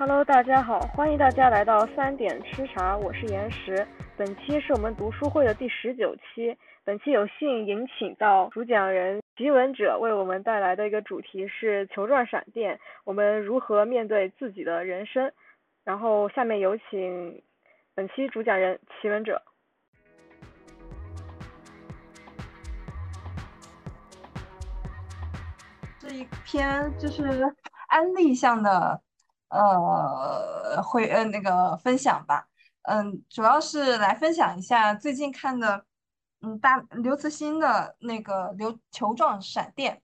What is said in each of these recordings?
Hello，大家好，欢迎大家来到三点吃茶，我是岩石。本期是我们读书会的第十九期，本期有幸迎请到主讲人奇闻者为我们带来的一个主题是球状闪电，我们如何面对自己的人生？然后下面有请本期主讲人奇闻者。这一篇就是安利向的。呃，会呃那个分享吧，嗯，主要是来分享一下最近看的，嗯，大刘慈欣的那个《流球状闪电》，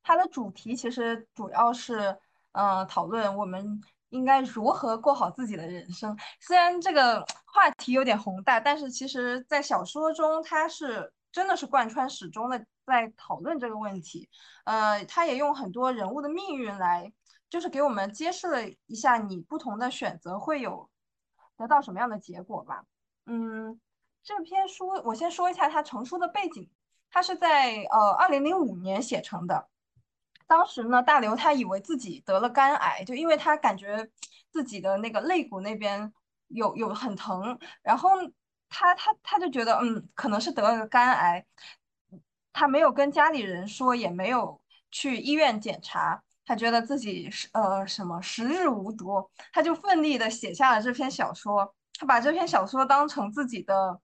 它的主题其实主要是，呃，讨论我们应该如何过好自己的人生。虽然这个话题有点宏大，但是其实在小说中，它是真的是贯穿始终的在讨论这个问题。呃，他也用很多人物的命运来。就是给我们揭示了一下，你不同的选择会有得到什么样的结果吧。嗯，这篇书我先说一下它成书的背景，它是在呃二零零五年写成的。当时呢，大刘他以为自己得了肝癌，就因为他感觉自己的那个肋骨那边有有很疼，然后他他他就觉得嗯可能是得了个肝癌，他没有跟家里人说，也没有去医院检查。他觉得自己是呃什么时日无多，他就奋力的写下了这篇小说。他把这篇小说当成自己的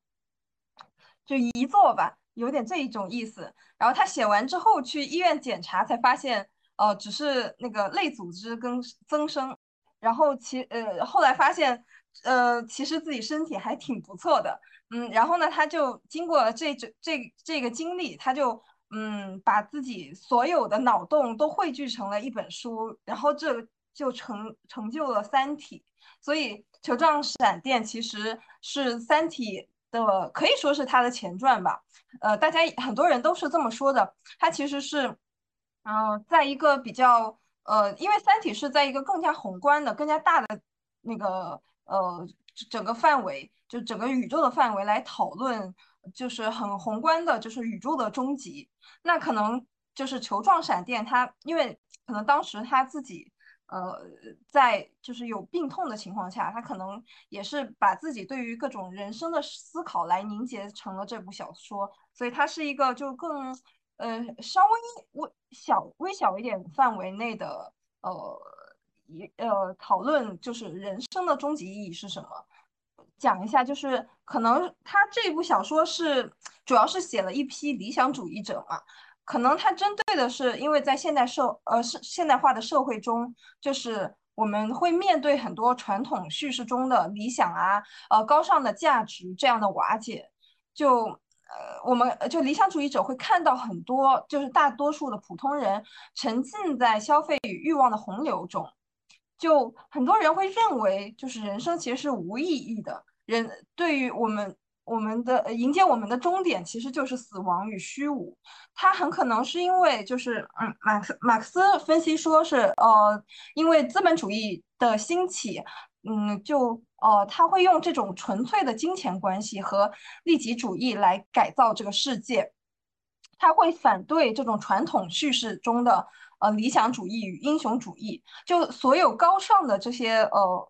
就遗作吧，有点这一种意思。然后他写完之后去医院检查，才发现哦，只是那个类组织跟增生。然后其呃后来发现呃其实自己身体还挺不错的，嗯。然后呢，他就经过这这这这个经历，他就。嗯，把自己所有的脑洞都汇聚成了一本书，然后这就成成就了《三体》。所以《球状闪电》其实是《三体》的，可以说是它的前传吧。呃，大家很多人都是这么说的。它其实是，嗯，在一个比较呃，因为《三体》是在一个更加宏观的、更加大的那个呃整个范围，就整个宇宙的范围来讨论。就是很宏观的，就是宇宙的终极。那可能就是球状闪电，它因为可能当时他自己，呃，在就是有病痛的情况下，他可能也是把自己对于各种人生的思考来凝结成了这部小说。所以它是一个就更呃稍微微小微小一点范围内的呃一呃讨论，就是人生的终极意义是什么。讲一下，就是可能他这部小说是主要是写了一批理想主义者嘛，可能他针对的是，因为在现代社呃是现代化的社会中，就是我们会面对很多传统叙事中的理想啊，呃高尚的价值这样的瓦解，就呃我们就理想主义者会看到很多，就是大多数的普通人沉浸在消费与欲望的洪流中，就很多人会认为，就是人生其实是无意义的。人对于我们，我们的迎接我们的终点其实就是死亡与虚无。他很可能是因为，就是嗯，马克马克思分析说是，呃，因为资本主义的兴起，嗯，就呃，他会用这种纯粹的金钱关系和利己主义来改造这个世界。他会反对这种传统叙事中的呃理想主义与英雄主义，就所有高尚的这些呃。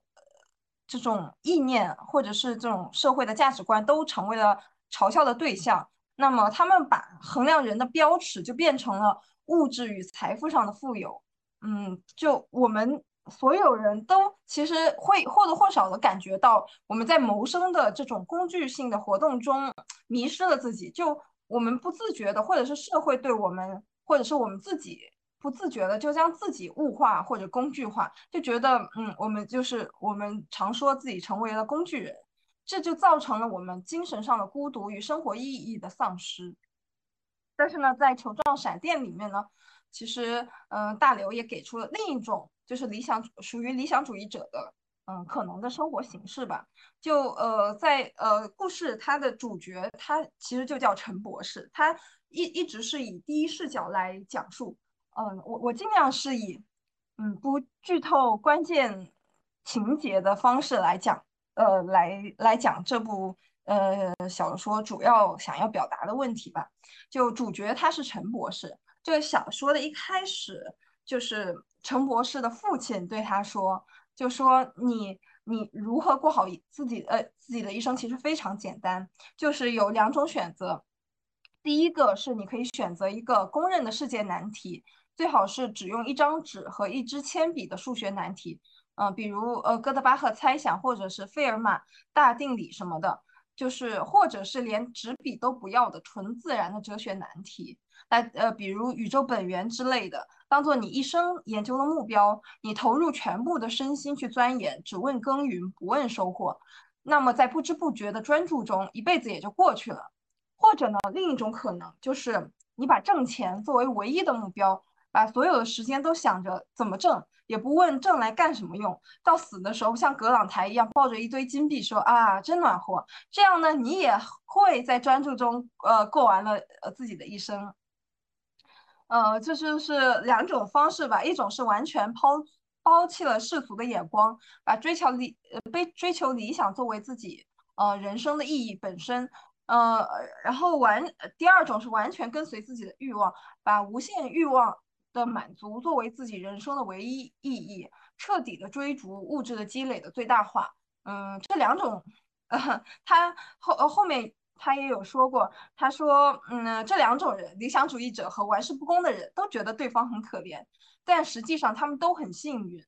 这种意念或者是这种社会的价值观都成为了嘲笑的对象。那么，他们把衡量人的标尺就变成了物质与财富上的富有。嗯，就我们所有人都其实会或多或少的感觉到，我们在谋生的这种工具性的活动中迷失了自己。就我们不自觉的，或者是社会对我们，或者是我们自己。不自觉的就将自己物化或者工具化，就觉得嗯，我们就是我们常说自己成为了工具人，这就造成了我们精神上的孤独与生活意义的丧失。但是呢，在球状闪电里面呢，其实嗯，大刘也给出了另一种就是理想属于理想主义者的嗯可能的生活形式吧。就呃在呃故事它的主角他其实就叫陈博士，他一一直是以第一视角来讲述。嗯，我我尽量是以嗯不剧透关键情节的方式来讲，呃，来来讲这部呃小说主要想要表达的问题吧。就主角他是陈博士，这个小说的一开始就是陈博士的父亲对他说：“就说你你如何过好自己呃自己的一生，其实非常简单，就是有两种选择。第一个是你可以选择一个公认的世界难题，最好是只用一张纸和一支铅笔的数学难题，嗯，比如呃哥德巴赫猜想或者是费尔马大定理什么的，就是或者是连纸笔都不要的纯自然的哲学难题，来呃比如宇宙本源之类的，当做你一生研究的目标，你投入全部的身心去钻研，只问耕耘不问收获，那么在不知不觉的专注中，一辈子也就过去了。或者呢，另一种可能就是你把挣钱作为唯一的目标，把所有的时间都想着怎么挣，也不问挣来干什么用。到死的时候，像葛朗台一样抱着一堆金币说啊，真暖和。这样呢，你也会在专注中呃过完了呃自己的一生。呃，这就是两种方式吧，一种是完全抛抛弃了世俗的眼光，把追求理呃被追求理想作为自己呃人生的意义本身。呃，然后完，第二种是完全跟随自己的欲望，把无限欲望的满足作为自己人生的唯一意义，彻底的追逐物质的积累的最大化。嗯，这两种，呃，他后后面他也有说过，他说，嗯，这两种人，理想主义者和玩世不恭的人都觉得对方很可怜，但实际上他们都很幸运。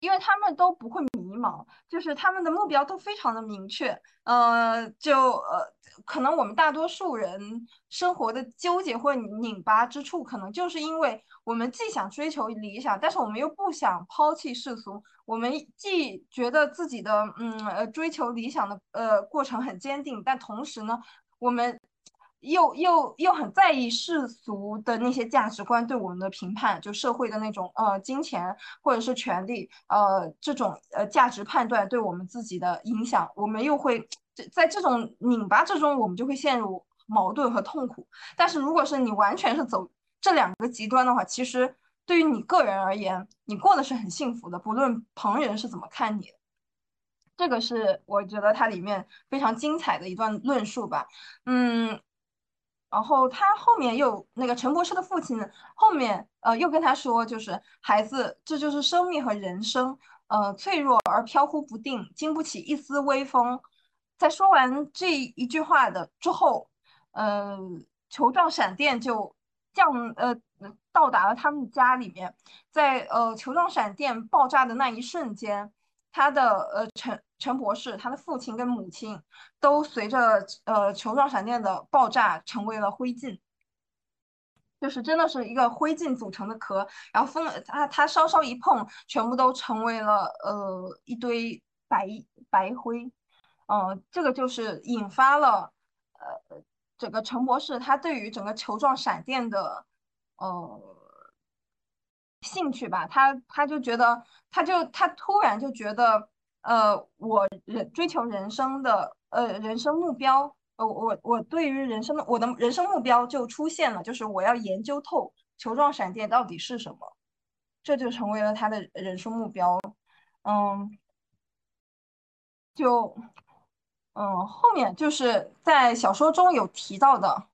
因为他们都不会迷茫，就是他们的目标都非常的明确，呃，就呃，可能我们大多数人生活的纠结或拧巴之处，可能就是因为我们既想追求理想，但是我们又不想抛弃世俗，我们既觉得自己的嗯呃追求理想的呃过程很坚定，但同时呢，我们。又又又很在意世俗的那些价值观对我们的评判，就社会的那种呃金钱或者是权利呃这种呃价值判断对我们自己的影响，我们又会在这种拧巴之中，我们就会陷入矛盾和痛苦。但是如果是你完全是走这两个极端的话，其实对于你个人而言，你过的是很幸福的，不论旁人是怎么看你的。这个是我觉得它里面非常精彩的一段论述吧，嗯。然后他后面又那个陈博士的父亲后面呃又跟他说，就是孩子，这就是生命和人生，呃脆弱而飘忽不定，经不起一丝微风。在说完这一句话的之后，呃球状闪电就降呃到达了他们家里面，在呃球状闪电爆炸的那一瞬间。他的呃陈陈博士，他的父亲跟母亲都随着呃球状闪电的爆炸成为了灰烬，就是真的是一个灰烬组成的壳，然后风他他稍稍一碰，全部都成为了呃一堆白白灰，嗯，这个就是引发了呃整个陈博士他对于整个球状闪电的呃。兴趣吧，他他就觉得，他就他突然就觉得，呃，我人追求人生的呃人生目标，呃我我对于人生的我的人生目标就出现了，就是我要研究透球状闪电到底是什么，这就成为了他的人生目标，嗯，就嗯后面就是在小说中有提到的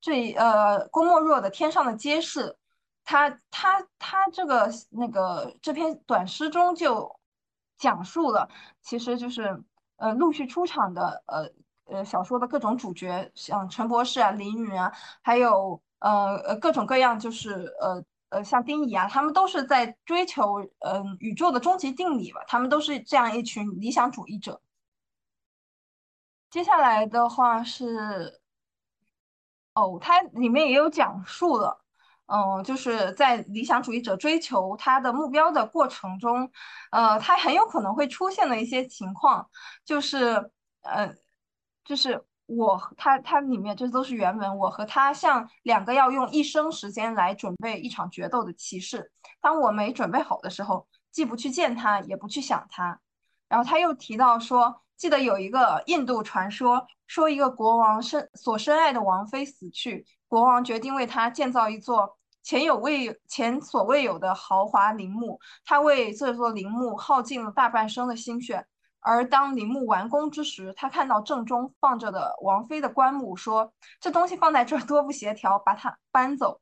这呃郭沫若的天上的街市。他他他这个那个这篇短诗中就讲述了，其实就是呃陆续出场的呃呃小说的各种主角，像陈博士啊、林允啊，还有呃呃各种各样，就是呃呃像丁乙啊，他们都是在追求嗯宇宙的终极定理吧，他们都是这样一群理想主义者。接下来的话是，哦，它里面也有讲述了。嗯，就是在理想主义者追求他的目标的过程中，呃，他很有可能会出现的一些情况，就是，呃，就是我他他里面这都是原文，我和他像两个要用一生时间来准备一场决斗的骑士，当我没准备好的时候，既不去见他，也不去想他。然后他又提到说，记得有一个印度传说，说一个国王深所深爱的王妃死去。国王决定为他建造一座前有未有前所未有的豪华陵墓，他为这座陵墓耗尽了大半生的心血。而当陵墓完工之时，他看到正中放着的王妃的棺木，说：“这东西放在这儿多不协调，把它搬走。”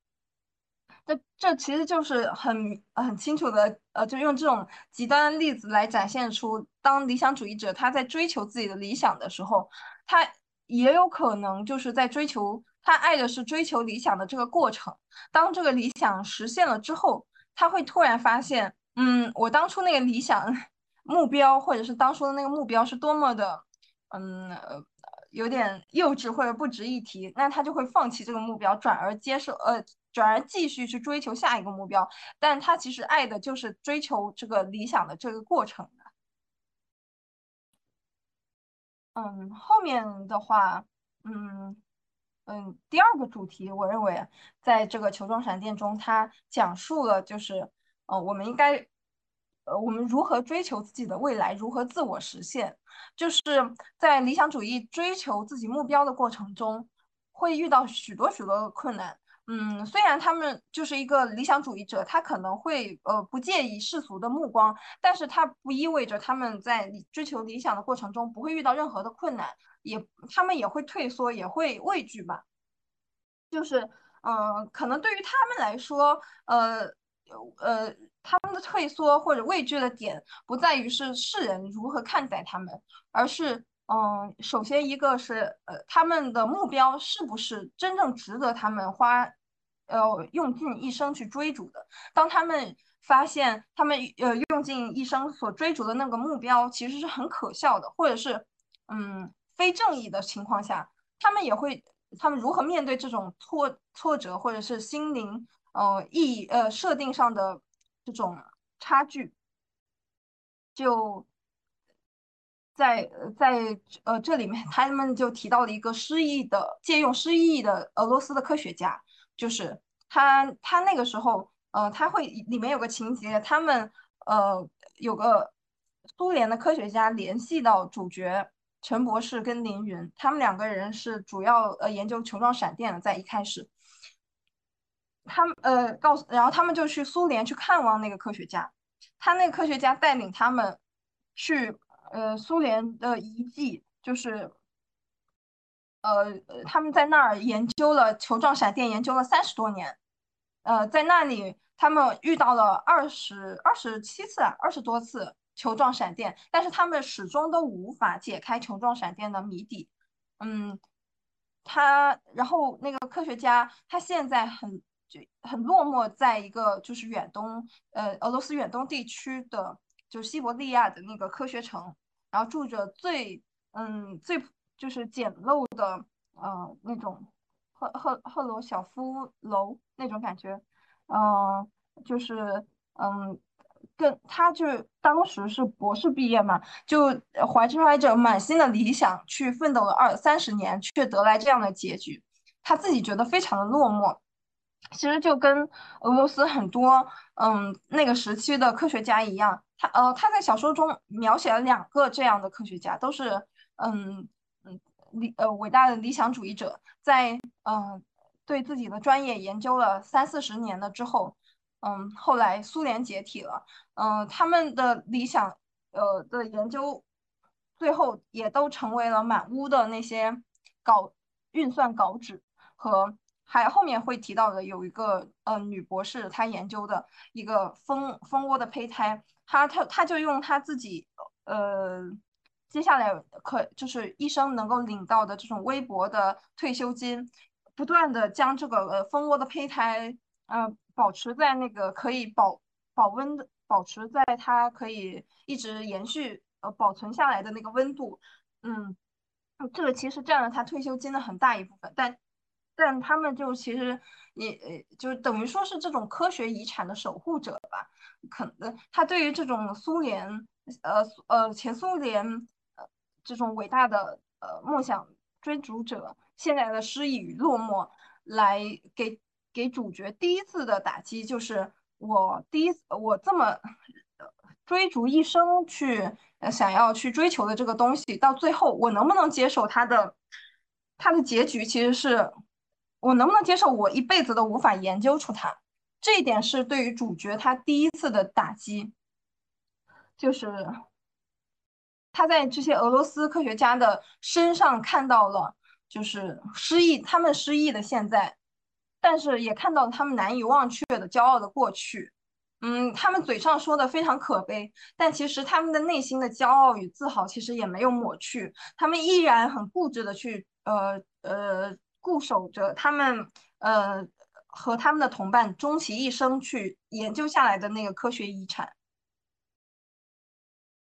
这这其实就是很很清楚的，呃，就用这种极端的例子来展现出，当理想主义者他在追求自己的理想的时候，他也有可能就是在追求他爱的是追求理想的这个过程。当这个理想实现了之后，他会突然发现，嗯，我当初那个理想 目标，或者是当初的那个目标是多么的，嗯，有点幼稚或者不值一提，那他就会放弃这个目标，转而接受，呃。转而继续去追求下一个目标，但他其实爱的就是追求这个理想的这个过程。嗯，后面的话，嗯嗯，第二个主题，我认为在这个球状闪电中，它讲述了就是，呃，我们应该，呃，我们如何追求自己的未来，如何自我实现，就是在理想主义追求自己目标的过程中，会遇到许多许多的困难。嗯，虽然他们就是一个理想主义者，他可能会呃不介意世俗的目光，但是他不意味着他们在追求理想的过程中不会遇到任何的困难，也他们也会退缩，也会畏惧吧。就是嗯，可能对于他们来说，呃呃，他们的退缩或者畏惧的点不在于是世人如何看待他们，而是。嗯，首先一个是，呃，他们的目标是不是真正值得他们花，呃，用尽一生去追逐的？当他们发现他们呃用尽一生所追逐的那个目标其实是很可笑的，或者是嗯非正义的情况下，他们也会，他们如何面对这种挫挫折，或者是心灵呃意呃设定上的这种差距，就。在在呃这里面，他们就提到了一个失忆的借用失忆的俄罗斯的科学家，就是他他那个时候呃他会里面有个情节，他们呃有个苏联的科学家联系到主角陈博士跟凌云，他们两个人是主要呃研究球状闪电的，在一开始，他们呃告诉，然后他们就去苏联去看望那个科学家，他那个科学家带领他们去。呃，苏联的遗迹就是，呃，他们在那儿研究了球状闪电，研究了三十多年。呃，在那里，他们遇到了二十二十七次、二十多次球状闪电，但是他们始终都无法解开球状闪电的谜底。嗯，他，然后那个科学家，他现在很就很落寞，在一个就是远东，呃，俄罗斯远东地区的，就西伯利亚的那个科学城。然后住着最嗯最就是简陋的呃那种赫赫赫罗晓夫楼那种感觉，嗯就是嗯跟他就当时是博士毕业嘛，就怀揣着满心的理想去奋斗了二三十年，却得来这样的结局，他自己觉得非常的落寞。其实就跟俄罗斯很多嗯那个时期的科学家一样。他呃，他在小说中描写了两个这样的科学家，都是嗯嗯理呃伟大的理想主义者，在嗯对自己的专业研究了三四十年了之后，嗯后来苏联解体了，嗯他们的理想呃的研究最后也都成为了满屋的那些稿运算稿纸和还后面会提到的有一个呃女博士她研究的一个蜂蜂窝的胚胎。她她她就用她自己，呃，接下来可就是医生能够领到的这种微薄的退休金，不断的将这个呃蜂窝的胚胎，呃，保持在那个可以保保温的，保持在它可以一直延续呃保存下来的那个温度，嗯，这个其实占了他退休金的很大一部分，但但他们就其实也呃就等于说是这种科学遗产的守护者吧。可能他对于这种苏联，呃呃前苏联，呃这种伟大的呃梦想追逐者，现在的失意与落寞，来给给主角第一次的打击，就是我第一我这么追逐一生去想要去追求的这个东西，到最后我能不能接受他的他的结局？其实是我能不能接受我一辈子都无法研究出它。这一点是对于主角他第一次的打击，就是他在这些俄罗斯科学家的身上看到了，就是失忆，他们失忆的现在，但是也看到了他们难以忘却的骄傲的过去。嗯，他们嘴上说的非常可悲，但其实他们的内心的骄傲与自豪其实也没有抹去，他们依然很固执的去呃呃固守着他们呃和他们的同伴终其一生去研究下来的那个科学遗产。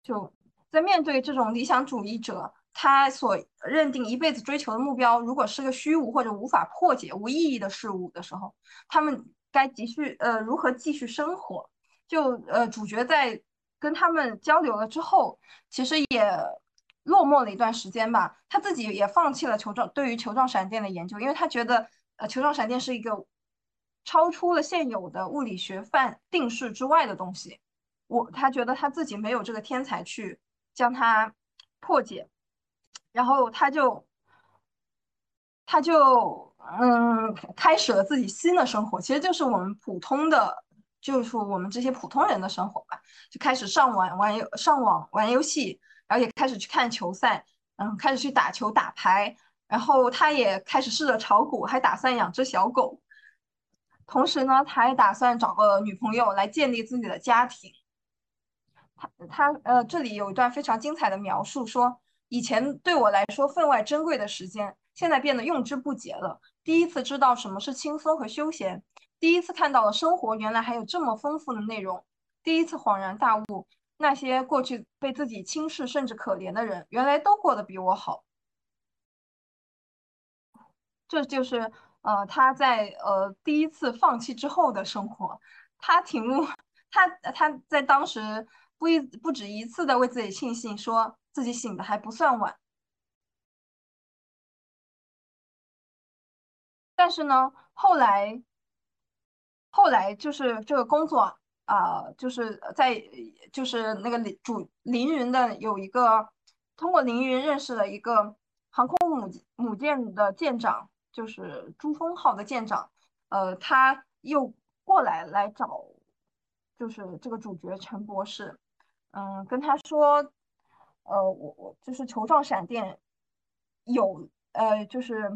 就在面对这种理想主义者，他所认定一辈子追求的目标，如果是个虚无或者无法破解、无意义的事物的时候，他们该继续呃如何继续生活？就呃，主角在跟他们交流了之后，其实也落寞了一段时间吧。他自己也放弃了球状对于球状闪电的研究，因为他觉得呃球状闪电是一个超出了现有的物理学范定式之外的东西。我他觉得他自己没有这个天才去将它破解，然后他就他就嗯开始了自己新的生活，其实就是我们普通的。就是我们这些普通人的生活吧，就开始上网玩游上网玩游戏，然后也开始去看球赛，嗯，开始去打球打牌，然后他也开始试着炒股，还打算养只小狗。同时呢，他还打算找个女朋友来建立自己的家庭。他他呃，这里有一段非常精彩的描述，说以前对我来说分外珍贵的时间，现在变得用之不竭了。第一次知道什么是轻松和休闲。第一次看到了生活原来还有这么丰富的内容，第一次恍然大悟，那些过去被自己轻视甚至可怜的人，原来都过得比我好。这就是呃他在呃第一次放弃之后的生活。他挺，他他在当时不一不止一次的为自己庆幸，说自己醒的还不算晚。但是呢，后来。后来就是这个工作啊，就是在就是那个林主凌云的有一个通过凌云认识了一个航空母母舰的舰长，就是珠峰号的舰长，呃，他又过来来找，就是这个主角陈博士，嗯，跟他说，呃，我我就是球状闪电有呃，就是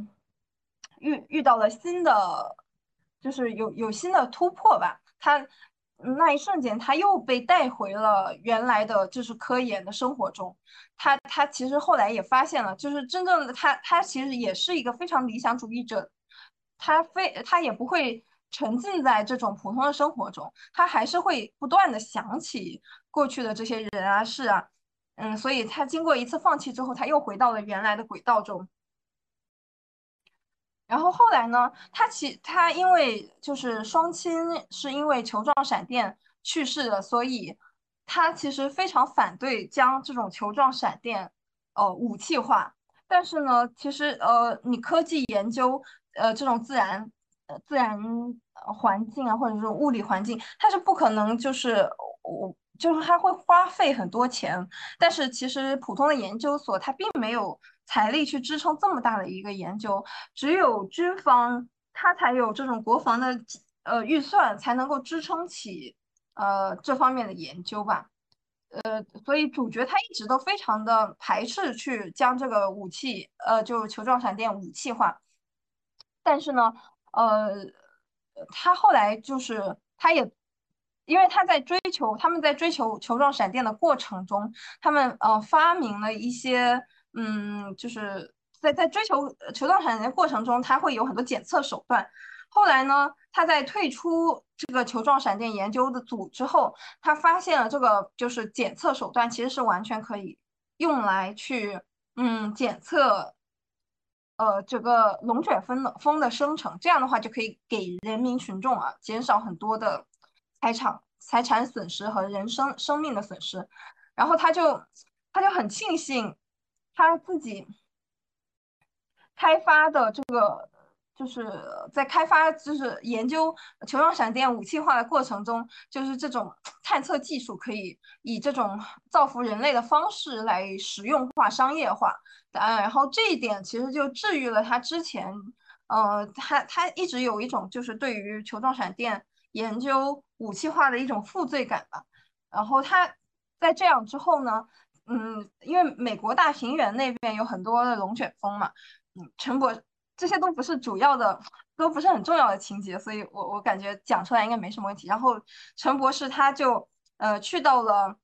遇遇到了新的。就是有有新的突破吧，他那一瞬间他又被带回了原来的就是科研的生活中，他他其实后来也发现了，就是真正的他他其实也是一个非常理想主义者，他非他也不会沉浸在这种普通的生活中，他还是会不断的想起过去的这些人啊事啊，嗯，所以他经过一次放弃之后，他又回到了原来的轨道中。然后后来呢？他其他因为就是双亲是因为球状闪电去世的，所以他其实非常反对将这种球状闪电呃武器化。但是呢，其实呃你科技研究呃这种自然呃自然环境啊或者说物理环境，它是不可能就是我就是它会花费很多钱。但是其实普通的研究所它并没有。财力去支撑这么大的一个研究，只有军方它才有这种国防的呃预算，才能够支撑起呃这方面的研究吧。呃，所以主角他一直都非常的排斥去将这个武器呃就球状闪电武器化。但是呢，呃，他后来就是他也因为他在追求他们在追求球状闪电的过程中，他们呃发明了一些。嗯，就是在在追求球状闪电的过程中，他会有很多检测手段。后来呢，他在退出这个球状闪电研究的组之后，他发现了这个就是检测手段其实是完全可以用来去嗯检测呃这个龙卷风的风的生成。这样的话就可以给人民群众啊减少很多的财产财产损失和人生生命的损失。然后他就他就很庆幸。他自己开发的这个，就是在开发，就是研究球状闪电武器化的过程中，就是这种探测技术可以以这种造福人类的方式来实用化、商业化。呃，然后这一点其实就治愈了他之前，呃，他他一直有一种就是对于球状闪电研究武器化的一种负罪感吧。然后他在这样之后呢？嗯，因为美国大平原那边有很多的龙卷风嘛，嗯，陈博这些都不是主要的都不是很重要的情节，所以我我感觉讲出来应该没什么问题。然后陈博士他就呃去到了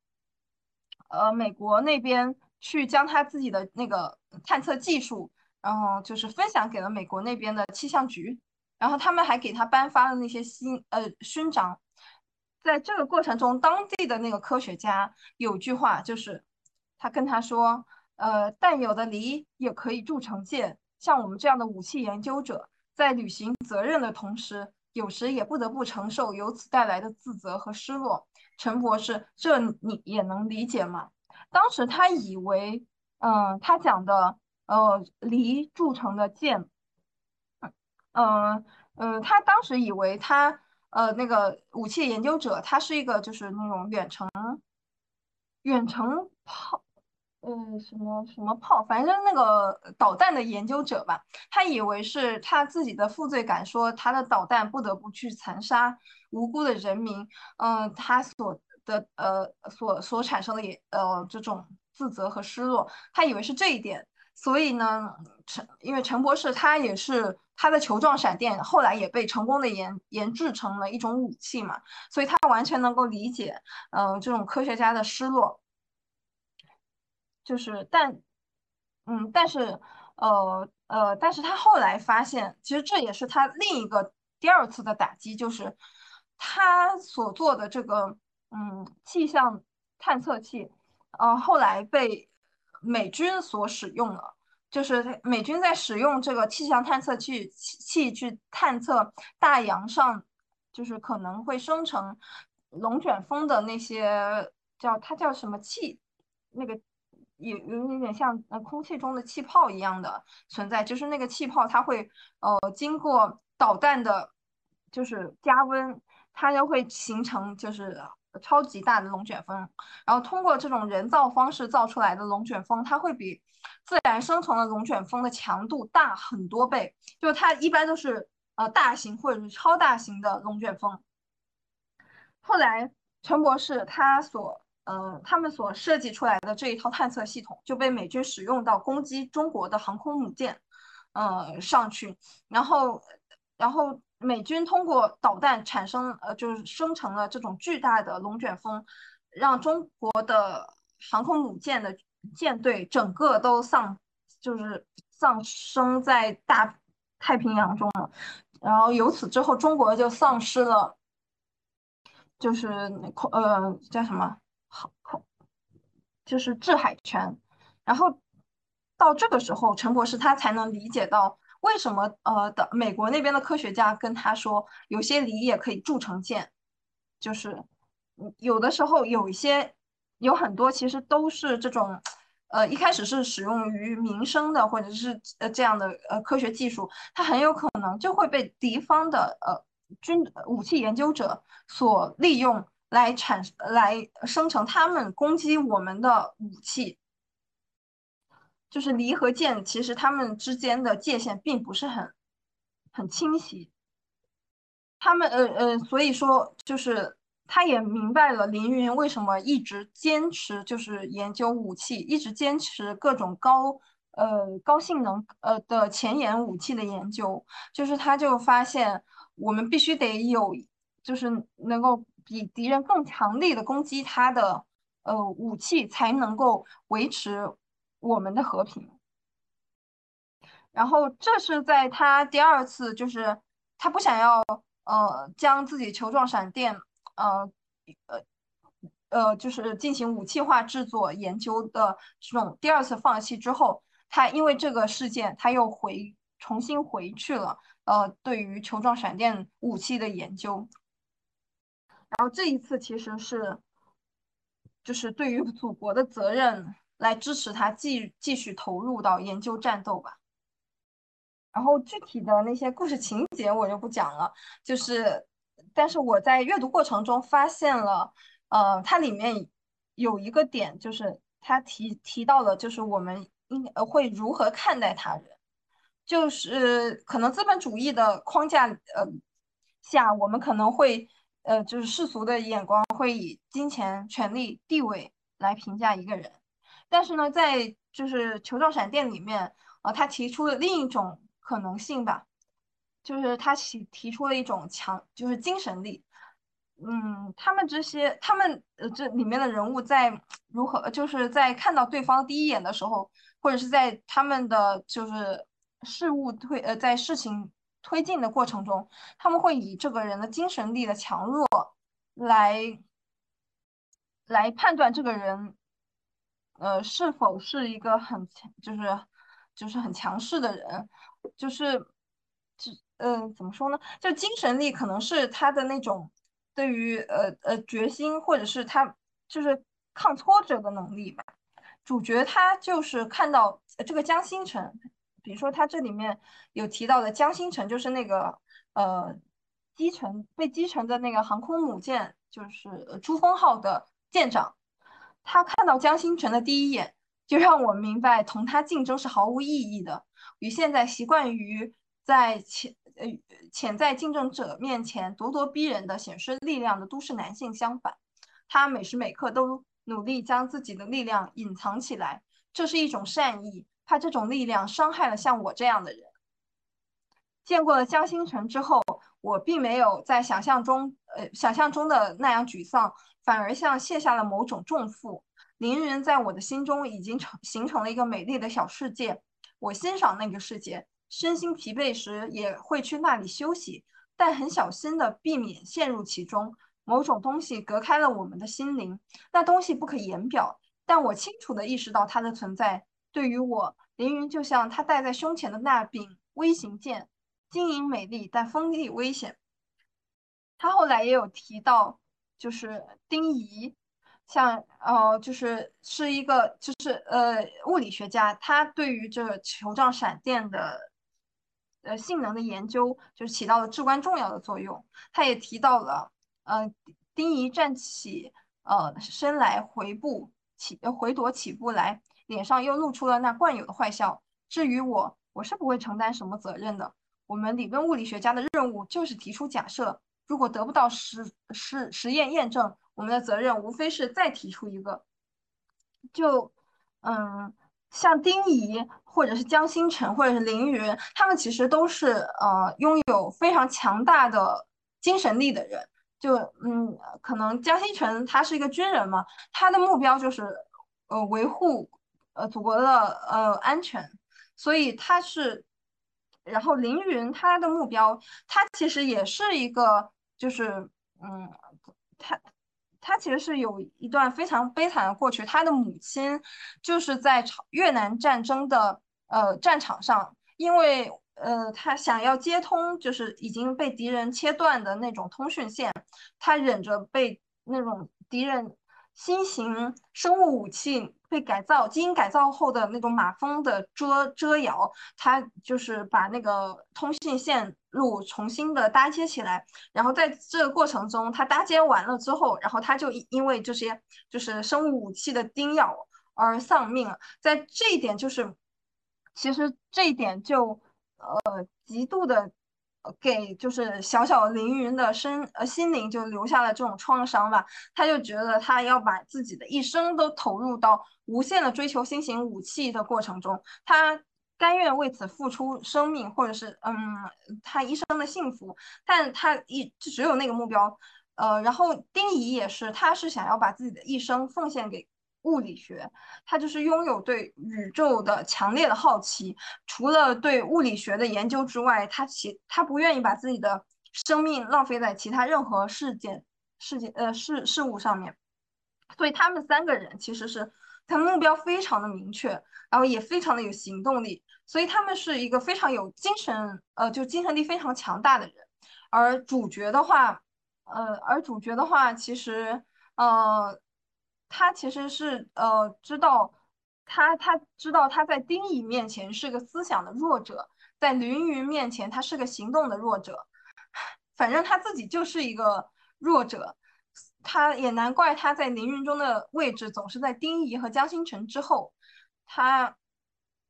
呃美国那边去将他自己的那个探测技术，然后就是分享给了美国那边的气象局，然后他们还给他颁发了那些勋呃勋章。在这个过程中，当地的那个科学家有句话就是，他跟他说，呃，但有的梨也可以铸成剑，像我们这样的武器研究者。在履行责任的同时，有时也不得不承受由此带来的自责和失落。陈博士，这你也能理解吗？当时他以为，嗯，他讲的，呃，梨铸成的剑，嗯嗯，他当时以为他，呃，那个武器研究者，他是一个就是那种远程，远程炮。嗯，什么什么炮，反正那个导弹的研究者吧，他以为是他自己的负罪感，说他的导弹不得不去残杀无辜的人民，嗯，他所的呃所所产生的也呃这种自责和失落，他以为是这一点，所以呢，陈因为陈博士他也是他的球状闪电后来也被成功的研研制成了一种武器嘛，所以他完全能够理解，呃，这种科学家的失落。就是，但，嗯，但是，呃，呃，但是他后来发现，其实这也是他另一个第二次的打击，就是他所做的这个，嗯，气象探测器，呃，后来被美军所使用了，就是美军在使用这个气象探测器器去探测大洋上，就是可能会生成龙卷风的那些叫它叫什么气，那个。有有一点像呃空气中的气泡一样的存在，就是那个气泡它会呃经过导弹的，就是加温，它就会形成就是超级大的龙卷风。然后通过这种人造方式造出来的龙卷风，它会比自然生成的龙卷风的强度大很多倍，就它一般都是呃大型或者是超大型的龙卷风。后来陈博士他所。呃，他们所设计出来的这一套探测系统就被美军使用到攻击中国的航空母舰，呃上去，然后，然后美军通过导弹产生，呃，就是生成了这种巨大的龙卷风，让中国的航空母舰的舰队整个都丧，就是丧生在大太平洋中了，然后由此之后，中国就丧失了，就是空，呃，叫什么？好，就是制海权，然后到这个时候，陈博士他才能理解到为什么呃的美国那边的科学家跟他说，有些梨也可以铸成剑，就是有的时候有一些有很多其实都是这种呃一开始是使用于民生的或者是呃这样的呃科学技术，它很有可能就会被敌方的呃军武器研究者所利用。来产来生成他们攻击我们的武器，就是离和剑，其实他们之间的界限并不是很很清晰。他们呃呃，所以说就是他也明白了凌云为什么一直坚持就是研究武器，一直坚持各种高呃高性能呃的前沿武器的研究，就是他就发现我们必须得有就是能够。比敌人更强力的攻击，他的呃武器才能够维持我们的和平。然后这是在他第二次，就是他不想要呃将自己球状闪电呃呃呃就是进行武器化制作研究的这种第二次放弃之后，他因为这个事件，他又回重新回去了呃对于球状闪电武器的研究。然后这一次其实是，就是对于祖国的责任来支持他继继续投入到研究战斗吧。然后具体的那些故事情节我就不讲了，就是，但是我在阅读过程中发现了，呃，它里面有一个点，就是他提提到了，就是我们应呃会如何看待他人，就是可能资本主义的框架呃下，我们可能会。呃，就是世俗的眼光会以金钱、权力、地位来评价一个人，但是呢，在就是球状闪电里面，呃，他提出了另一种可能性吧，就是他提提出了一种强，就是精神力。嗯，他们这些，他们呃这里面的人物在如何，就是在看到对方第一眼的时候，或者是在他们的就是事物推呃在事情推进的过程中，他们会以这个人的精神力的强弱来来判断这个人呃是否是一个很强就是就是很强势的人，就是就呃怎么说呢？就精神力可能是他的那种。对于呃呃决心，或者是他就是抗挫折的能力吧。主角他就是看到这个江星辰，比如说他这里面有提到的江星辰，就是那个呃击沉被击沉的那个航空母舰，就是珠峰号的舰长。他看到江星辰的第一眼，就让我明白同他竞争是毫无意义的。与现在习惯于在潜。呃，潜在竞争者面前咄咄逼人的显示力量的都市男性相反，他每时每刻都努力将自己的力量隐藏起来，这是一种善意，怕这种力量伤害了像我这样的人。见过了江星辰之后，我并没有在想象中，呃，想象中的那样沮丧，反而像卸下了某种重负。凌云在我的心中已经成形成了一个美丽的小世界，我欣赏那个世界。身心疲惫时也会去那里休息，但很小心的避免陷入其中。某种东西隔开了我们的心灵，那东西不可言表，但我清楚的意识到它的存在。对于我，凌云就像他戴在胸前的那柄微型剑，晶莹美丽，但锋利危险。他后来也有提到，就是丁仪，像呃，就是是一个就是呃物理学家，他对于这球状闪电的。呃，性能的研究就是起到了至关重要的作用。他也提到了，呃，丁仪站起呃身来回步起回躲起步来，脸上又露出了那惯有的坏笑。至于我，我是不会承担什么责任的。我们理论物理学家的任务就是提出假设，如果得不到实实实验验证，我们的责任无非是再提出一个。就，嗯。像丁仪，或者是江星辰，或者是凌云，他们其实都是呃拥有非常强大的精神力的人。就嗯，可能江星辰他是一个军人嘛，他的目标就是呃维护呃祖国的呃安全，所以他是。然后凌云他的目标，他其实也是一个就是嗯，他。他其实是有一段非常悲惨的过去，他的母亲就是在越南战争的呃战场上，因为呃他想要接通就是已经被敌人切断的那种通讯线，他忍着被那种敌人。新型生物武器被改造、基因改造后的那种马蜂的蛰蛰咬，它就是把那个通信线路重新的搭接起来。然后在这个过程中，它搭接完了之后，然后它就因为这些就是生物武器的叮咬而丧命。在这一点，就是其实这一点就呃极度的。给就是小小凌云的身呃心灵就留下了这种创伤吧，他就觉得他要把自己的一生都投入到无限的追求新型武器的过程中，他甘愿为此付出生命或者是嗯他一生的幸福，但他一就只有那个目标，呃，然后丁仪也是，他是想要把自己的一生奉献给。物理学，他就是拥有对宇宙的强烈的好奇。除了对物理学的研究之外，他其他不愿意把自己的生命浪费在其他任何事件、事件呃事事物上面。所以他们三个人其实是他目标非常的明确，然后也非常的有行动力。所以他们是一个非常有精神呃就精神力非常强大的人。而主角的话，呃，而主角的话，其实呃。他其实是呃知道，他他知道他在丁仪面前是个思想的弱者，在凌云面前他是个行动的弱者，反正他自己就是一个弱者，他也难怪他在凌云中的位置总是在丁仪和江星辰之后。他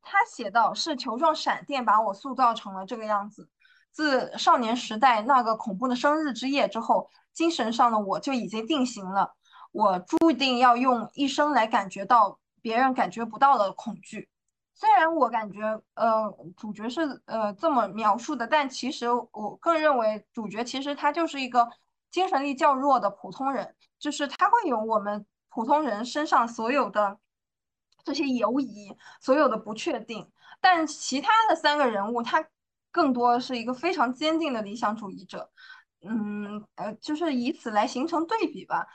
他写道：“是球状闪电把我塑造成了这个样子。自少年时代那个恐怖的生日之夜之后，精神上的我就已经定型了。”我注定要用一生来感觉到别人感觉不到的恐惧。虽然我感觉呃主角是呃这么描述的，但其实我更认为主角其实他就是一个精神力较弱的普通人，就是他会有我们普通人身上所有的这些犹疑，所有的不确定。但其他的三个人物，他更多是一个非常坚定的理想主义者。嗯呃，就是以此来形成对比吧。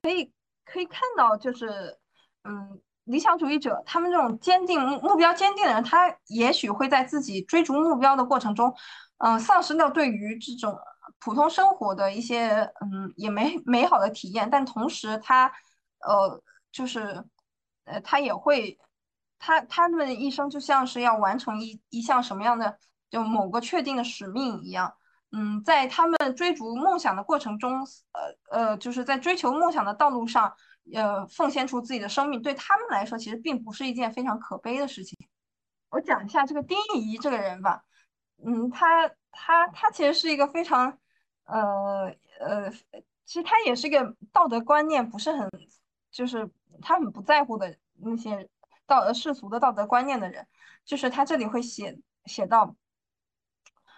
可以可以看到，就是嗯。理想主义者，他们这种坚定目标坚定的人，他也许会在自己追逐目标的过程中，嗯，丧失掉对于这种普通生活的一些嗯也美美好的体验，但同时他，呃，就是，呃，他也会，他他们一生就像是要完成一一项什么样的就某个确定的使命一样，嗯，在他们追逐梦想的过程中，呃呃，就是在追求梦想的道路上。呃，奉献出自己的生命，对他们来说其实并不是一件非常可悲的事情。我讲一下这个丁仪这个人吧，嗯，他他他其实是一个非常，呃呃，其实他也是一个道德观念不是很，就是他很不在乎的那些道世俗的道德观念的人，就是他这里会写写到。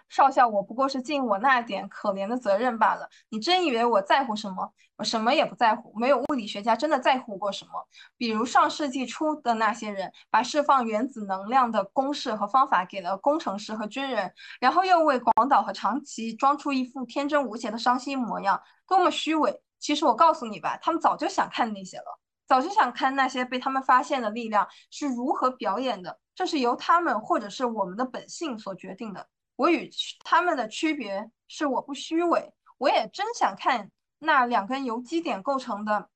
少校，我不过是尽我那点可怜的责任罢了。你真以为我在乎什么？我什么也不在乎。没有物理学家真的在乎过什么。比如上世纪初的那些人，把释放原子能量的公式和方法给了工程师和军人，然后又为广岛和长崎装出一副天真无邪的伤心模样，多么虚伪！其实我告诉你吧，他们早就想看那些了，早就想看那些被他们发现的力量是如何表演的。这是由他们或者是我们的本性所决定的。我与他们的区别是，我不虚伪，我也真想看那两根由基点构成的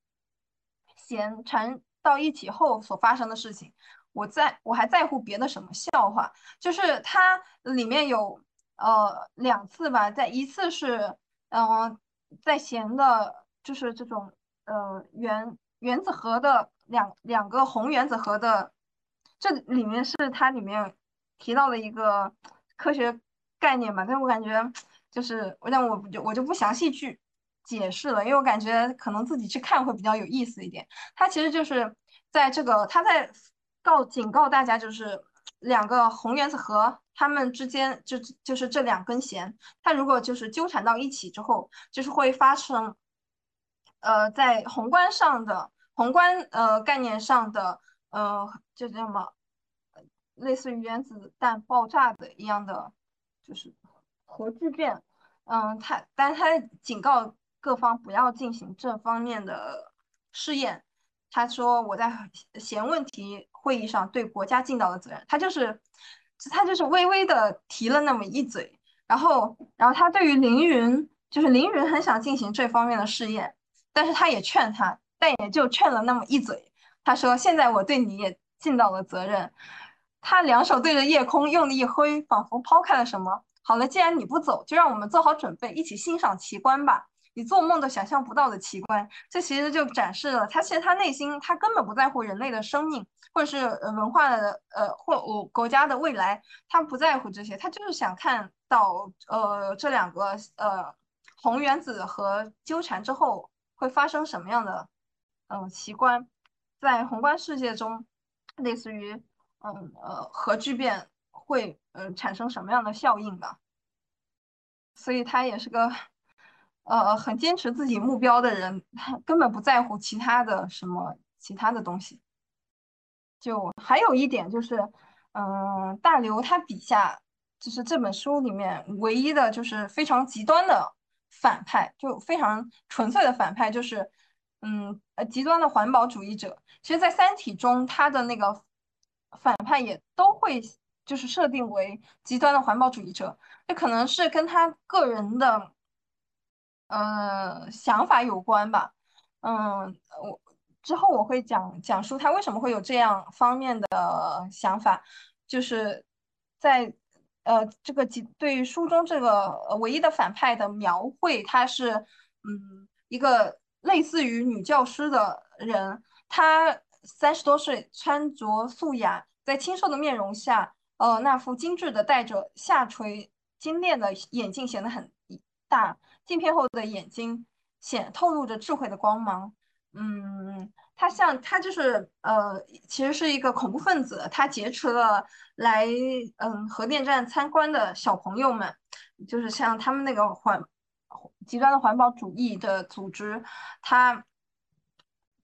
弦缠到一起后所发生的事情。我在我还在乎别的什么笑话？就是它里面有呃两次吧，在一次是嗯在弦的，就是这种呃原原子核的两两个红原子核的，这里面是它里面提到的一个科学。概念吧，但我感觉就是我，但我就我就不详细去解释了，因为我感觉可能自己去看会比较有意思一点。它其实就是在这个，他在告警告大家，就是两个红原子核，它们之间就就是这两根弦，它如果就是纠缠到一起之后，就是会发生，呃，在宏观上的宏观呃概念上的呃，就这么类似于原子弹爆炸的一样的。就是核聚变，嗯，他，但他警告各方不要进行这方面的试验。他说我在弦问题会议上对国家尽到了责任。他就是，他就是微微的提了那么一嘴。然后，然后他对于凌云，就是凌云很想进行这方面的试验，但是他也劝他，但也就劝了那么一嘴。他说现在我对你也尽到了责任。他两手对着夜空用力一挥，仿佛抛开了什么。好了，既然你不走，就让我们做好准备，一起欣赏奇观吧。你做梦都想象不到的奇观。这其实就展示了他，其实他内心他根本不在乎人类的生命，或者是文化的呃或我国家的未来，他不在乎这些，他就是想看到呃这两个呃红原子和纠缠之后会发生什么样的嗯奇观，在宏观世界中，类似于。嗯呃，核聚变会嗯产生什么样的效应吧？所以他也是个呃很坚持自己目标的人，他根本不在乎其他的什么其他的东西。就还有一点就是，嗯，大刘他笔下就是这本书里面唯一的就是非常极端的反派，就非常纯粹的反派，就是嗯呃极端的环保主义者。其实，在《三体》中，他的那个。反派也都会就是设定为极端的环保主义者，这可能是跟他个人的呃想法有关吧。嗯，我之后我会讲讲述他为什么会有这样方面的想法，就是在呃这个极对于书中这个唯一的反派的描绘，他是嗯一个类似于女教师的人，他。三十多岁，穿着素雅，在清瘦的面容下，呃，那副精致的戴着下垂金链的眼镜显得很大，镜片后的眼睛显透露着智慧的光芒。嗯，他像他就是呃，其实是一个恐怖分子，他劫持了来嗯核电站参观的小朋友们，就是像他们那个环极端的环保主义的组织，他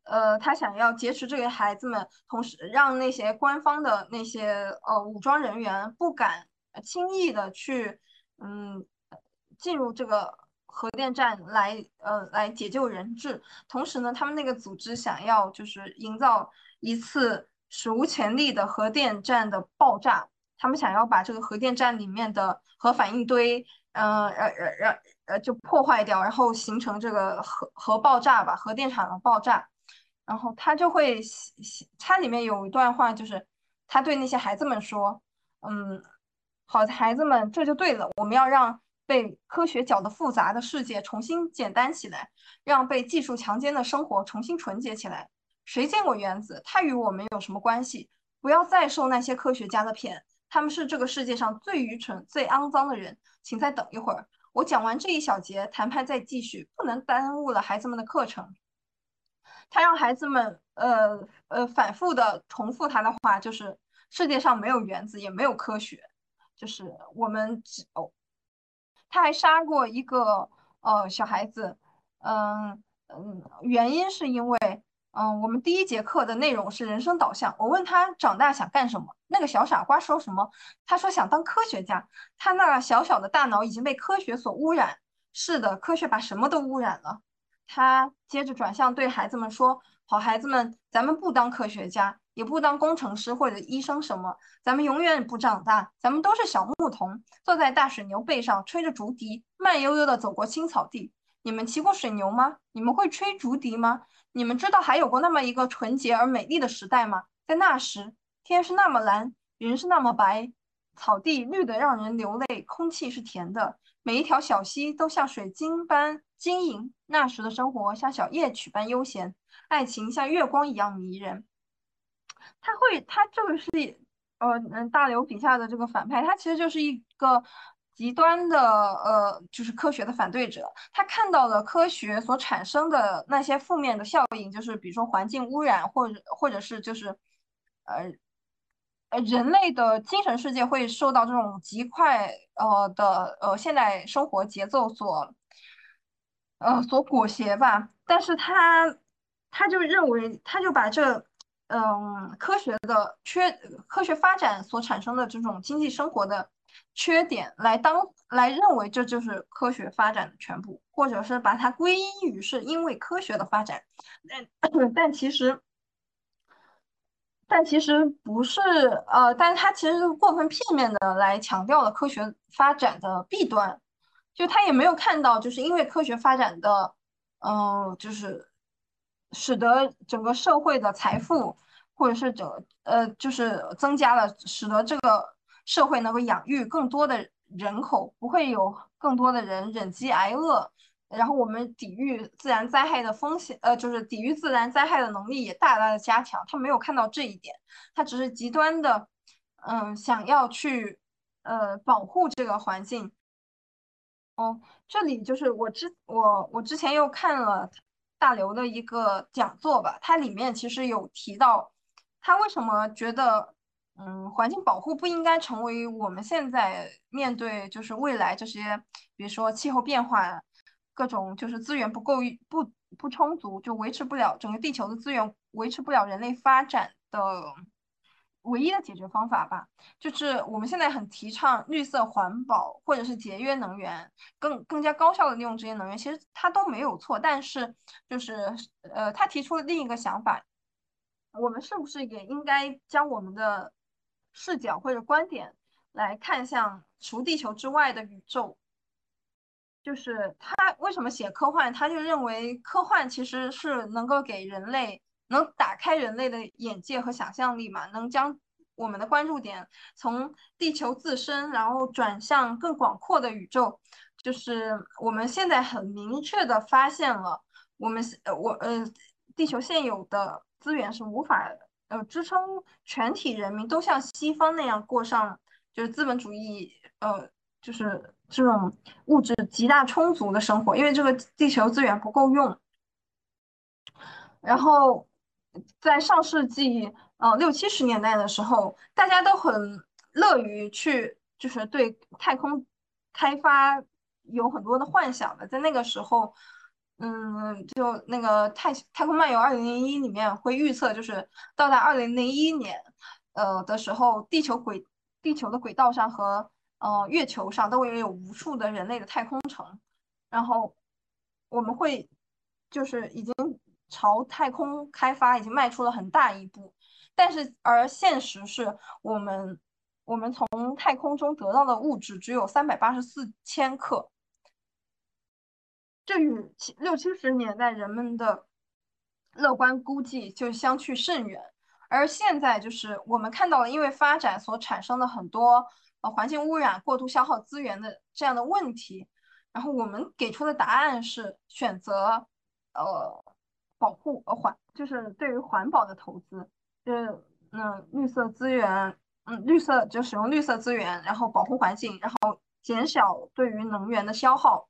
呃他想要劫持这个孩子们，同时让那些官方的那些呃武装人员不敢轻易的去嗯进入这个。核电站来，呃，来解救人质。同时呢，他们那个组织想要就是营造一次史无前例的核电站的爆炸。他们想要把这个核电站里面的核反应堆，呃，呃，呃，呃，就破坏掉，然后形成这个核核爆炸吧，核电厂的爆炸。然后他就会，他里面有一段话，就是他对那些孩子们说：“嗯，好孩子们，这就对了，我们要让。”被科学搅得复杂的世界重新简单起来，让被技术强奸的生活重新纯洁起来。谁见过原子？它与我们有什么关系？不要再受那些科学家的骗，他们是这个世界上最愚蠢、最肮脏的人。请再等一会儿，我讲完这一小节，谈判再继续，不能耽误了孩子们的课程。他让孩子们，呃呃，反复的重复他的话，就是世界上没有原子，也没有科学，就是我们只哦。他还杀过一个呃小孩子，嗯嗯，原因是因为嗯我们第一节课的内容是人生导向，我问他长大想干什么，那个小傻瓜说什么？他说想当科学家。他那小小的大脑已经被科学所污染。是的，科学把什么都污染了。他接着转向对孩子们说：“好孩子们，咱们不当科学家。”也不当工程师或者医生什么，咱们永远不长大，咱们都是小牧童，坐在大水牛背上，吹着竹笛，慢悠悠地走过青草地。你们骑过水牛吗？你们会吹竹笛吗？你们知道还有过那么一个纯洁而美丽的时代吗？在那时，天是那么蓝，云是那么白，草地绿得让人流泪，空气是甜的，每一条小溪都像水晶般经营。那时的生活像小夜曲般悠闲，爱情像月光一样迷人。他会，他这个是，呃，嗯，大刘笔下的这个反派，他其实就是一个极端的，呃，就是科学的反对者。他看到了科学所产生的那些负面的效应，就是比如说环境污染，或者或者是就是，呃，呃，人类的精神世界会受到这种极快，呃的，呃，现代生活节奏所，呃，所裹挟吧。但是他，他就认为，他就把这。嗯，科学的缺，科学发展所产生的这种经济生活的缺点，来当来认为这就是科学发展的全部，或者是把它归因于是因为科学的发展，但 但其实，但其实不是，呃，但是他其实是过分片面的来强调了科学发展的弊端，就他也没有看到，就是因为科学发展的，嗯，就是。使得整个社会的财富，或者是整呃，就是增加了，使得这个社会能够养育更多的人口，不会有更多的人忍饥挨饿，然后我们抵御自然灾害的风险，呃，就是抵御自然灾害的能力也大大的加强。他没有看到这一点，他只是极端的，嗯，想要去呃保护这个环境。哦，这里就是我之我我之前又看了。大刘的一个讲座吧，它里面其实有提到，他为什么觉得，嗯，环境保护不应该成为我们现在面对就是未来这些，比如说气候变化，各种就是资源不够不不充足，就维持不了整个地球的资源，维持不了人类发展的。唯一的解决方法吧，就是我们现在很提倡绿色环保，或者是节约能源，更更加高效的利用这些能源，其实它都没有错。但是，就是呃，他提出了另一个想法，我们是不是也应该将我们的视角或者观点来看向除地球之外的宇宙？就是他为什么写科幻，他就认为科幻其实是能够给人类。能打开人类的眼界和想象力嘛？能将我们的关注点从地球自身，然后转向更广阔的宇宙。就是我们现在很明确的发现了，我们我呃地球现有的资源是无法呃支撑全体人民都像西方那样过上就是资本主义呃就是这种物质极大充足的生活，因为这个地球资源不够用。然后。在上世纪呃六七十年代的时候，大家都很乐于去，就是对太空开发有很多的幻想的。在那个时候，嗯，就那个太太空漫游二零零一里面会预测，就是到达二零零一年，呃的时候，地球轨地球的轨道上和呃月球上都会有无数的人类的太空城，然后我们会就是已经。朝太空开发已经迈出了很大一步，但是而现实是我们我们从太空中得到的物质只有三百八十四千克，这与七六七十年代人们的乐观估计就相去甚远。而现在就是我们看到了，因为发展所产生的很多呃环境污染、过度消耗资源的这样的问题，然后我们给出的答案是选择呃。保护呃环就是对于环保的投资，就是嗯绿色资源，嗯绿色就使用绿色资源，然后保护环境，然后减少对于能源的消耗。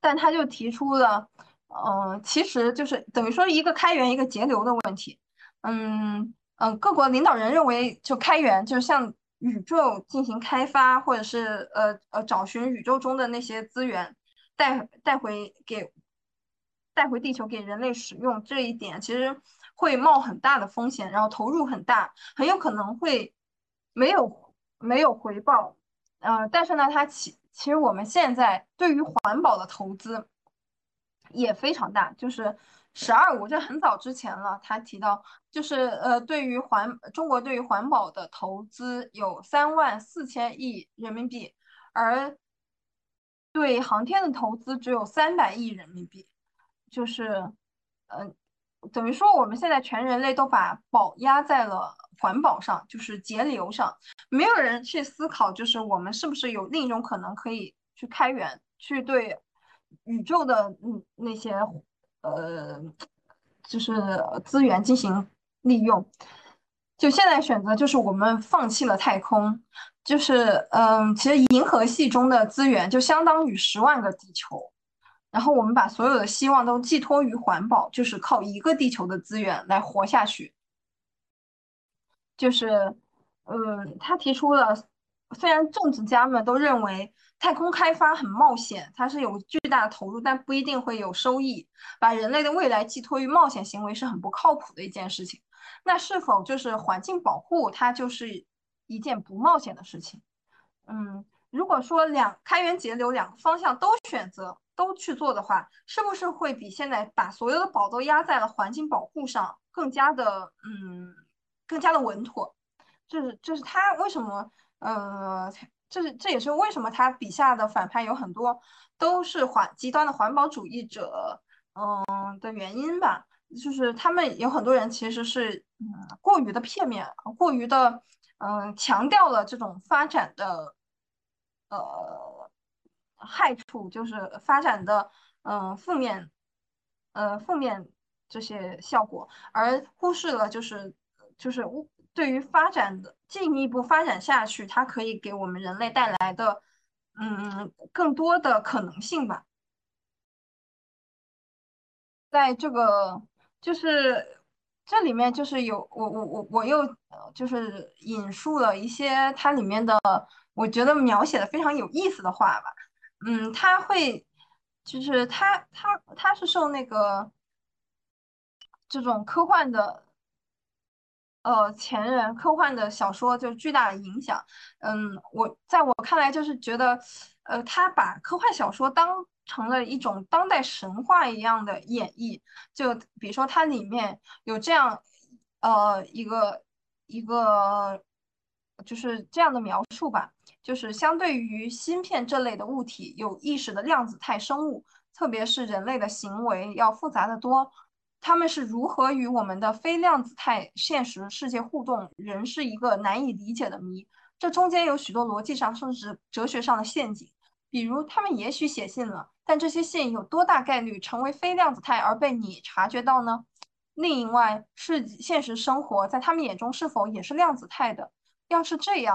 但他就提出了，呃其实就是等于说一个开源一个节流的问题。嗯嗯，各国领导人认为就开源就是向宇宙进行开发，或者是呃呃找寻宇宙中的那些资源，带带回给。带回地球给人类使用这一点，其实会冒很大的风险，然后投入很大，很有可能会没有没有回报。呃，但是呢，它其其实我们现在对于环保的投资也非常大，就是“十二五”这很早之前了。他提到，就是呃，对于环中国对于环保的投资有三万四千亿人民币，而对航天的投资只有三百亿人民币。就是，嗯，等于说我们现在全人类都把宝压在了环保上，就是节流上，没有人去思考，就是我们是不是有另一种可能可以去开源，去对宇宙的嗯那些呃就是资源进行利用。就现在选择就是我们放弃了太空，就是嗯，其实银河系中的资源就相当于十万个地球。然后我们把所有的希望都寄托于环保，就是靠一个地球的资源来活下去。就是，嗯，他提出了，虽然政治家们都认为太空开发很冒险，它是有巨大的投入，但不一定会有收益。把人类的未来寄托于冒险行为是很不靠谱的一件事情。那是否就是环境保护，它就是一件不冒险的事情？嗯，如果说两开源节流两个方向都选择。都去做的话，是不是会比现在把所有的宝都压在了环境保护上更加的嗯，更加的稳妥？这是这是他为什么呃，这是这也是为什么他笔下的反派有很多都是环极端的环保主义者嗯的原因吧？就是他们有很多人其实是嗯过于的片面，过于的嗯强调了这种发展的呃。害处就是发展的，嗯，负面，呃，负面这些效果，而忽视了就是就是对于发展的进一步发展下去，它可以给我们人类带来的，嗯，更多的可能性吧。在这个就是这里面就是有我我我我又就是引述了一些它里面的我觉得描写的非常有意思的话吧。嗯，他会，就是他他他是受那个这种科幻的，呃，前人科幻的小说就巨大的影响。嗯，我在我看来就是觉得，呃，他把科幻小说当成了一种当代神话一样的演绎。就比如说它里面有这样，呃，一个一个就是这样的描述吧。就是相对于芯片这类的物体，有意识的量子态生物，特别是人类的行为要复杂的多。他们是如何与我们的非量子态现实世界互动，仍是一个难以理解的谜。这中间有许多逻辑上甚至哲学上的陷阱。比如，他们也许写信了，但这些信有多大概率成为非量子态而被你察觉到呢？另外，是现实生活在他们眼中是否也是量子态的？要是这样。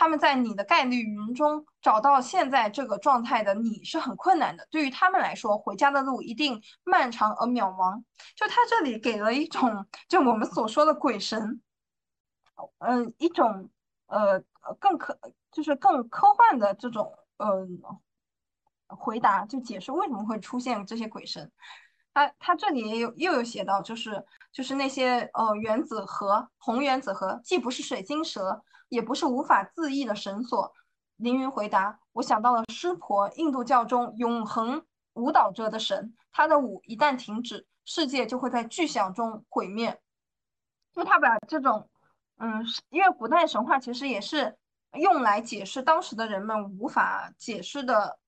他们在你的概率云中找到现在这个状态的你是很困难的。对于他们来说，回家的路一定漫长而渺茫。就他这里给了一种，就我们所说的鬼神，嗯，一种呃更可就是更科幻的这种嗯回答，就解释为什么会出现这些鬼神。他他这里也有又有写到，就是就是那些呃原子核红原子核，既不是水晶蛇，也不是无法自缢的绳索。凌云回答：“我想到了湿婆，印度教中永恒舞蹈者的神，他的舞一旦停止，世界就会在巨响中毁灭。”就他把这种嗯，因为古代神话其实也是用来解释当时的人们无法解释的，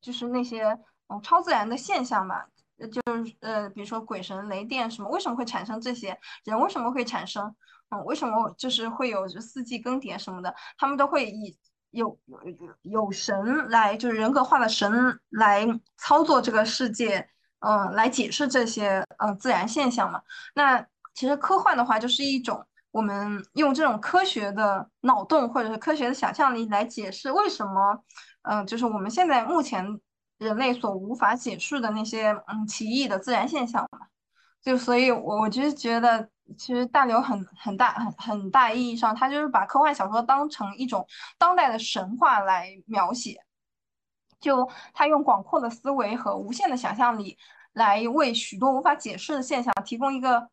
就是那些嗯超自然的现象嘛。就是呃，比如说鬼神、雷电什么，为什么会产生这些？人为什么会产生？嗯，为什么就是会有四季更迭什么的？他们都会以有有有神来，就是人格化的神来操作这个世界，嗯，来解释这些嗯自然现象嘛。那其实科幻的话，就是一种我们用这种科学的脑洞或者是科学的想象力来解释为什么，嗯，就是我们现在目前。人类所无法解释的那些嗯奇异的自然现象嘛，就所以，我我就觉得，其实大刘很很大很很大意义上，他就是把科幻小说当成一种当代的神话来描写，就他用广阔的思维和无限的想象力来为许多无法解释的现象提供一个，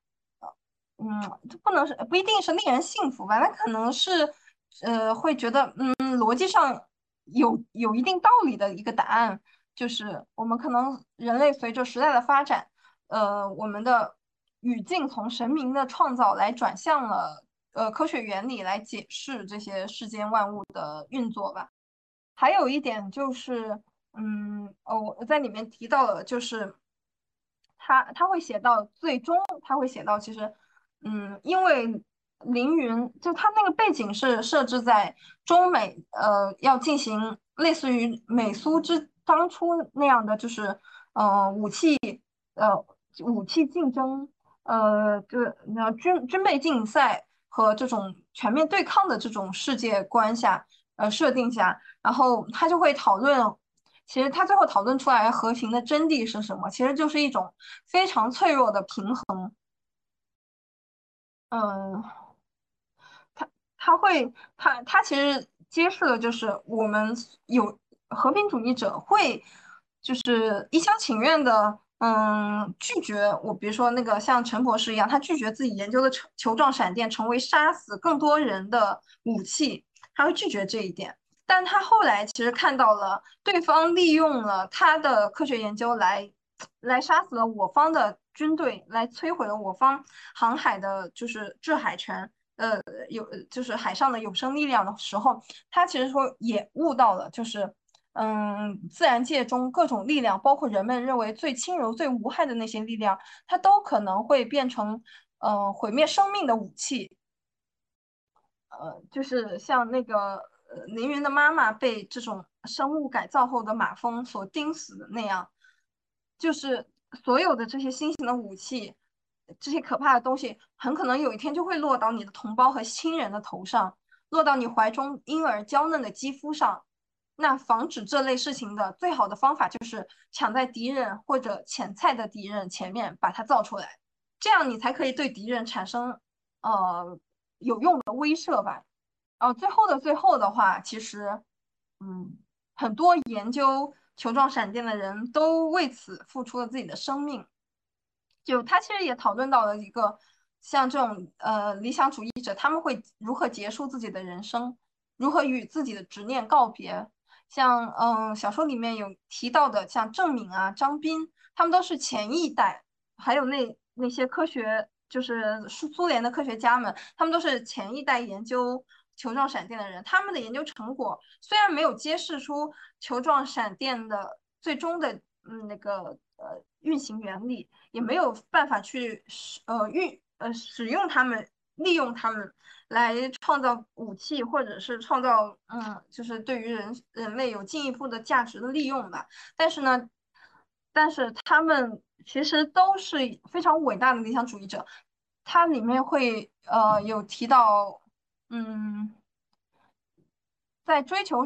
嗯，不能是不一定是令人信服吧，那可能是呃会觉得嗯逻辑上有有一定道理的一个答案。就是我们可能人类随着时代的发展，呃，我们的语境从神明的创造来转向了呃科学原理来解释这些世间万物的运作吧。还有一点就是，嗯，哦，我在里面提到了，就是他他会写到最终，他会写到其实，嗯，因为凌云就他那个背景是设置在中美，呃，要进行类似于美苏之。当初那样的就是，呃，武器，呃，武器竞争，呃，就那军军备竞赛和这种全面对抗的这种世界观下，呃，设定下，然后他就会讨论，其实他最后讨论出来和平的真谛是什么？其实就是一种非常脆弱的平衡。嗯，他他会他他其实揭示的就是我们有。和平主义者会就是一厢情愿的，嗯，拒绝我，比如说那个像陈博士一样，他拒绝自己研究的球球状闪电成为杀死更多人的武器，他会拒绝这一点。但他后来其实看到了对方利用了他的科学研究来来杀死了我方的军队，来摧毁了我方航海的，就是制海权，呃，有就是海上的有生力量的时候，他其实说也悟到了，就是。嗯，自然界中各种力量，包括人们认为最轻柔、最无害的那些力量，它都可能会变成，呃，毁灭生命的武器。呃，就是像那个呃凌云的妈妈被这种生物改造后的马蜂所叮死的那样，就是所有的这些新型的武器，这些可怕的东西，很可能有一天就会落到你的同胞和亲人的头上，落到你怀中婴儿娇嫩的肌肤上。那防止这类事情的最好的方法就是抢在敌人或者潜在的敌人前面把它造出来，这样你才可以对敌人产生呃有用的威慑吧。呃，最后的最后的话，其实嗯，很多研究球状闪电的人都为此付出了自己的生命。就他其实也讨论到了一个像这种呃理想主义者，他们会如何结束自己的人生，如何与自己的执念告别。像嗯，小说里面有提到的，像郑敏啊、张斌，他们都是前一代，还有那那些科学，就是苏苏联的科学家们，他们都是前一代研究球状闪电的人。他们的研究成果虽然没有揭示出球状闪电的最终的嗯那个呃运行原理，也没有办法去使呃运呃使用他们，利用它们。来创造武器，或者是创造，嗯，就是对于人人类有进一步的价值的利用吧。但是呢，但是他们其实都是非常伟大的理想主义者。它里面会呃有提到，嗯，在追求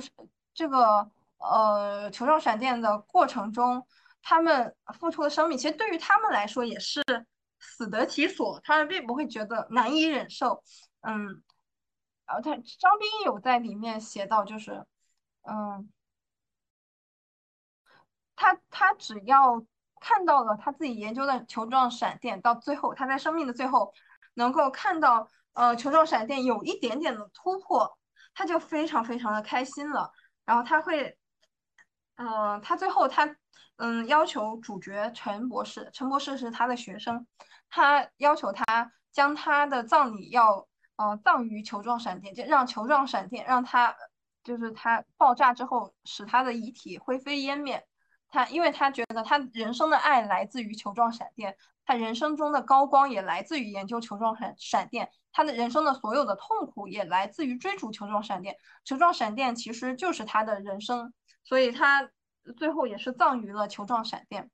这个呃球状闪电的过程中，他们付出的生命，其实对于他们来说也是死得其所，他们并不会觉得难以忍受。嗯，然后他张斌有在里面写到，就是嗯，他他只要看到了他自己研究的球状闪电，到最后他在生命的最后能够看到呃球状闪电有一点点的突破。他就非常非常的开心了，然后他会，嗯，他最后他，嗯，要求主角陈博士，陈博士是他的学生，他要求他将他的葬礼要，呃，葬于球状闪电，就让球状闪电让他，就是他爆炸之后使他的遗体灰飞烟灭，他因为他觉得他人生的爱来自于球状闪电，他人生中的高光也来自于研究球状闪闪电。他的人生的所有的痛苦也来自于追逐球状闪电，球状闪电其实就是他的人生，所以他最后也是葬于了球状闪电。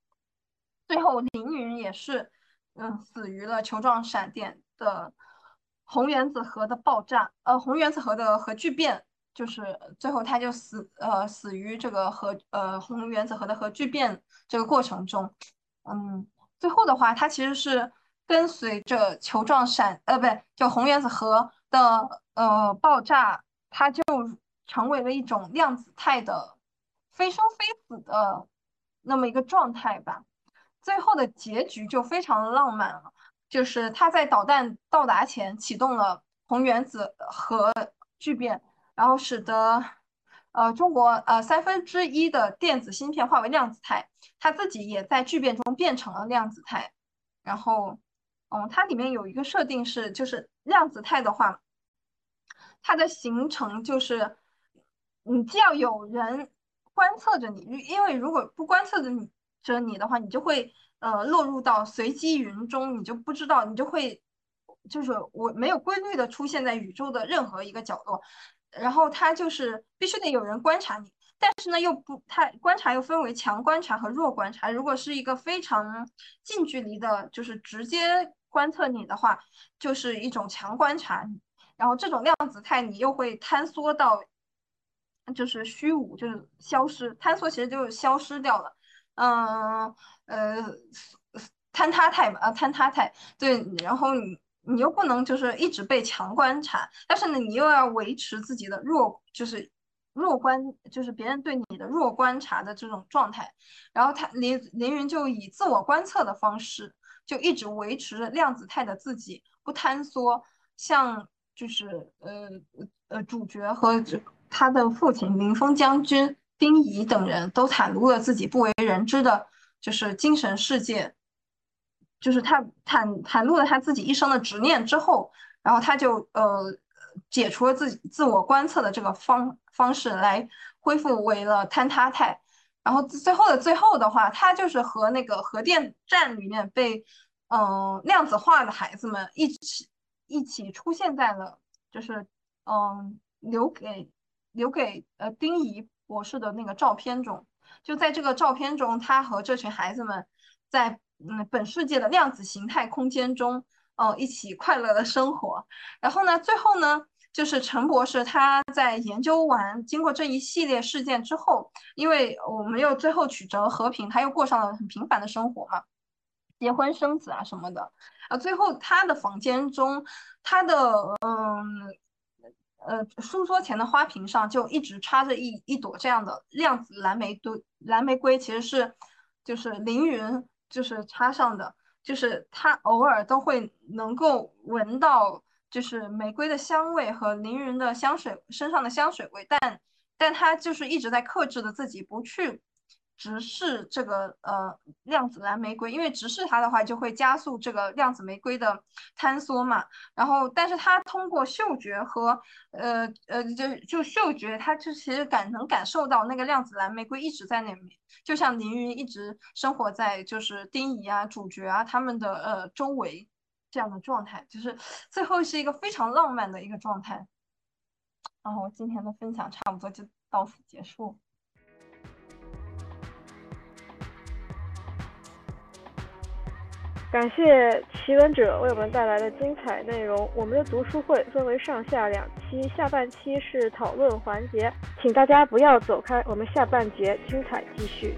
最后凌云也是，嗯，死于了球状闪电的红原子核的爆炸，呃，红原子核的核聚变，就是最后他就死，呃，死于这个核，呃，红原子核的核聚变这个过程中。嗯，最后的话，他其实是。跟随着球状闪，呃，不对，就红原子核的呃爆炸，它就成为了一种量子态的非生非死的那么一个状态吧。最后的结局就非常的浪漫了，就是他在导弹到达前启动了红原子核聚变，然后使得呃中国呃三分之一的电子芯片化为量子态，它自己也在聚变中变成了量子态，然后。嗯，它里面有一个设定是，就是量子态的话，它的形成就是你既要有人观测着你，因为如果不观测着你着你的话，你就会呃落入到随机云中，你就不知道，你就会就是我没有规律的出现在宇宙的任何一个角落，然后它就是必须得有人观察你。但是呢，又不太观察，又分为强观察和弱观察。如果是一个非常近距离的，就是直接观测你的话，就是一种强观察。然后这种量子态，你又会坍缩到，就是虚无，就是消失。坍缩其实就是消失掉了。嗯呃，坍塌态嘛，啊坍塌态。对，然后你你又不能就是一直被强观察，但是呢，你又要维持自己的弱，就是。弱观就是别人对你的弱观察的这种状态，然后他林林云就以自我观测的方式，就一直维持着量子态的自己不坍缩，像就是呃呃主角和这他的父亲林峰将军丁仪等人都袒露了自己不为人知的，就是精神世界，就是他袒袒露了他自己一生的执念之后，然后他就呃。解除了自己自我观测的这个方方式来恢复为了坍塌态，然后最后的最后的话，他就是和那个核电站里面被嗯量子化的孩子们一起一起出现在了就是嗯留给留给呃丁仪博士的那个照片中，就在这个照片中，他和这群孩子们在嗯本世界的量子形态空间中。哦，一起快乐的生活。然后呢，最后呢，就是陈博士他在研究完经过这一系列事件之后，因为我们又最后取得了和平，他又过上了很平凡的生活嘛，结婚生子啊什么的。啊，最后他的房间中，他的嗯呃书桌前的花瓶上就一直插着一一朵这样的量子蓝玫瑰，蓝玫瑰其实是就是凌云就是插上的。就是他偶尔都会能够闻到，就是玫瑰的香味和凌云的香水身上的香水味，但但他就是一直在克制着自己不去。直视这个呃量子蓝玫瑰，因为直视它的话就会加速这个量子玫瑰的坍缩嘛。然后，但是它通过嗅觉和呃呃就就嗅觉，它就其实感能感受到那个量子蓝玫瑰一直在那边，就像凌云一直生活在就是丁仪啊主角啊他们的呃周围这样的状态，就是最后是一个非常浪漫的一个状态。然后今天的分享差不多就到此结束。感谢奇闻者为我们带来的精彩内容。我们的读书会分为上下两期，下半期是讨论环节，请大家不要走开，我们下半节精彩继续。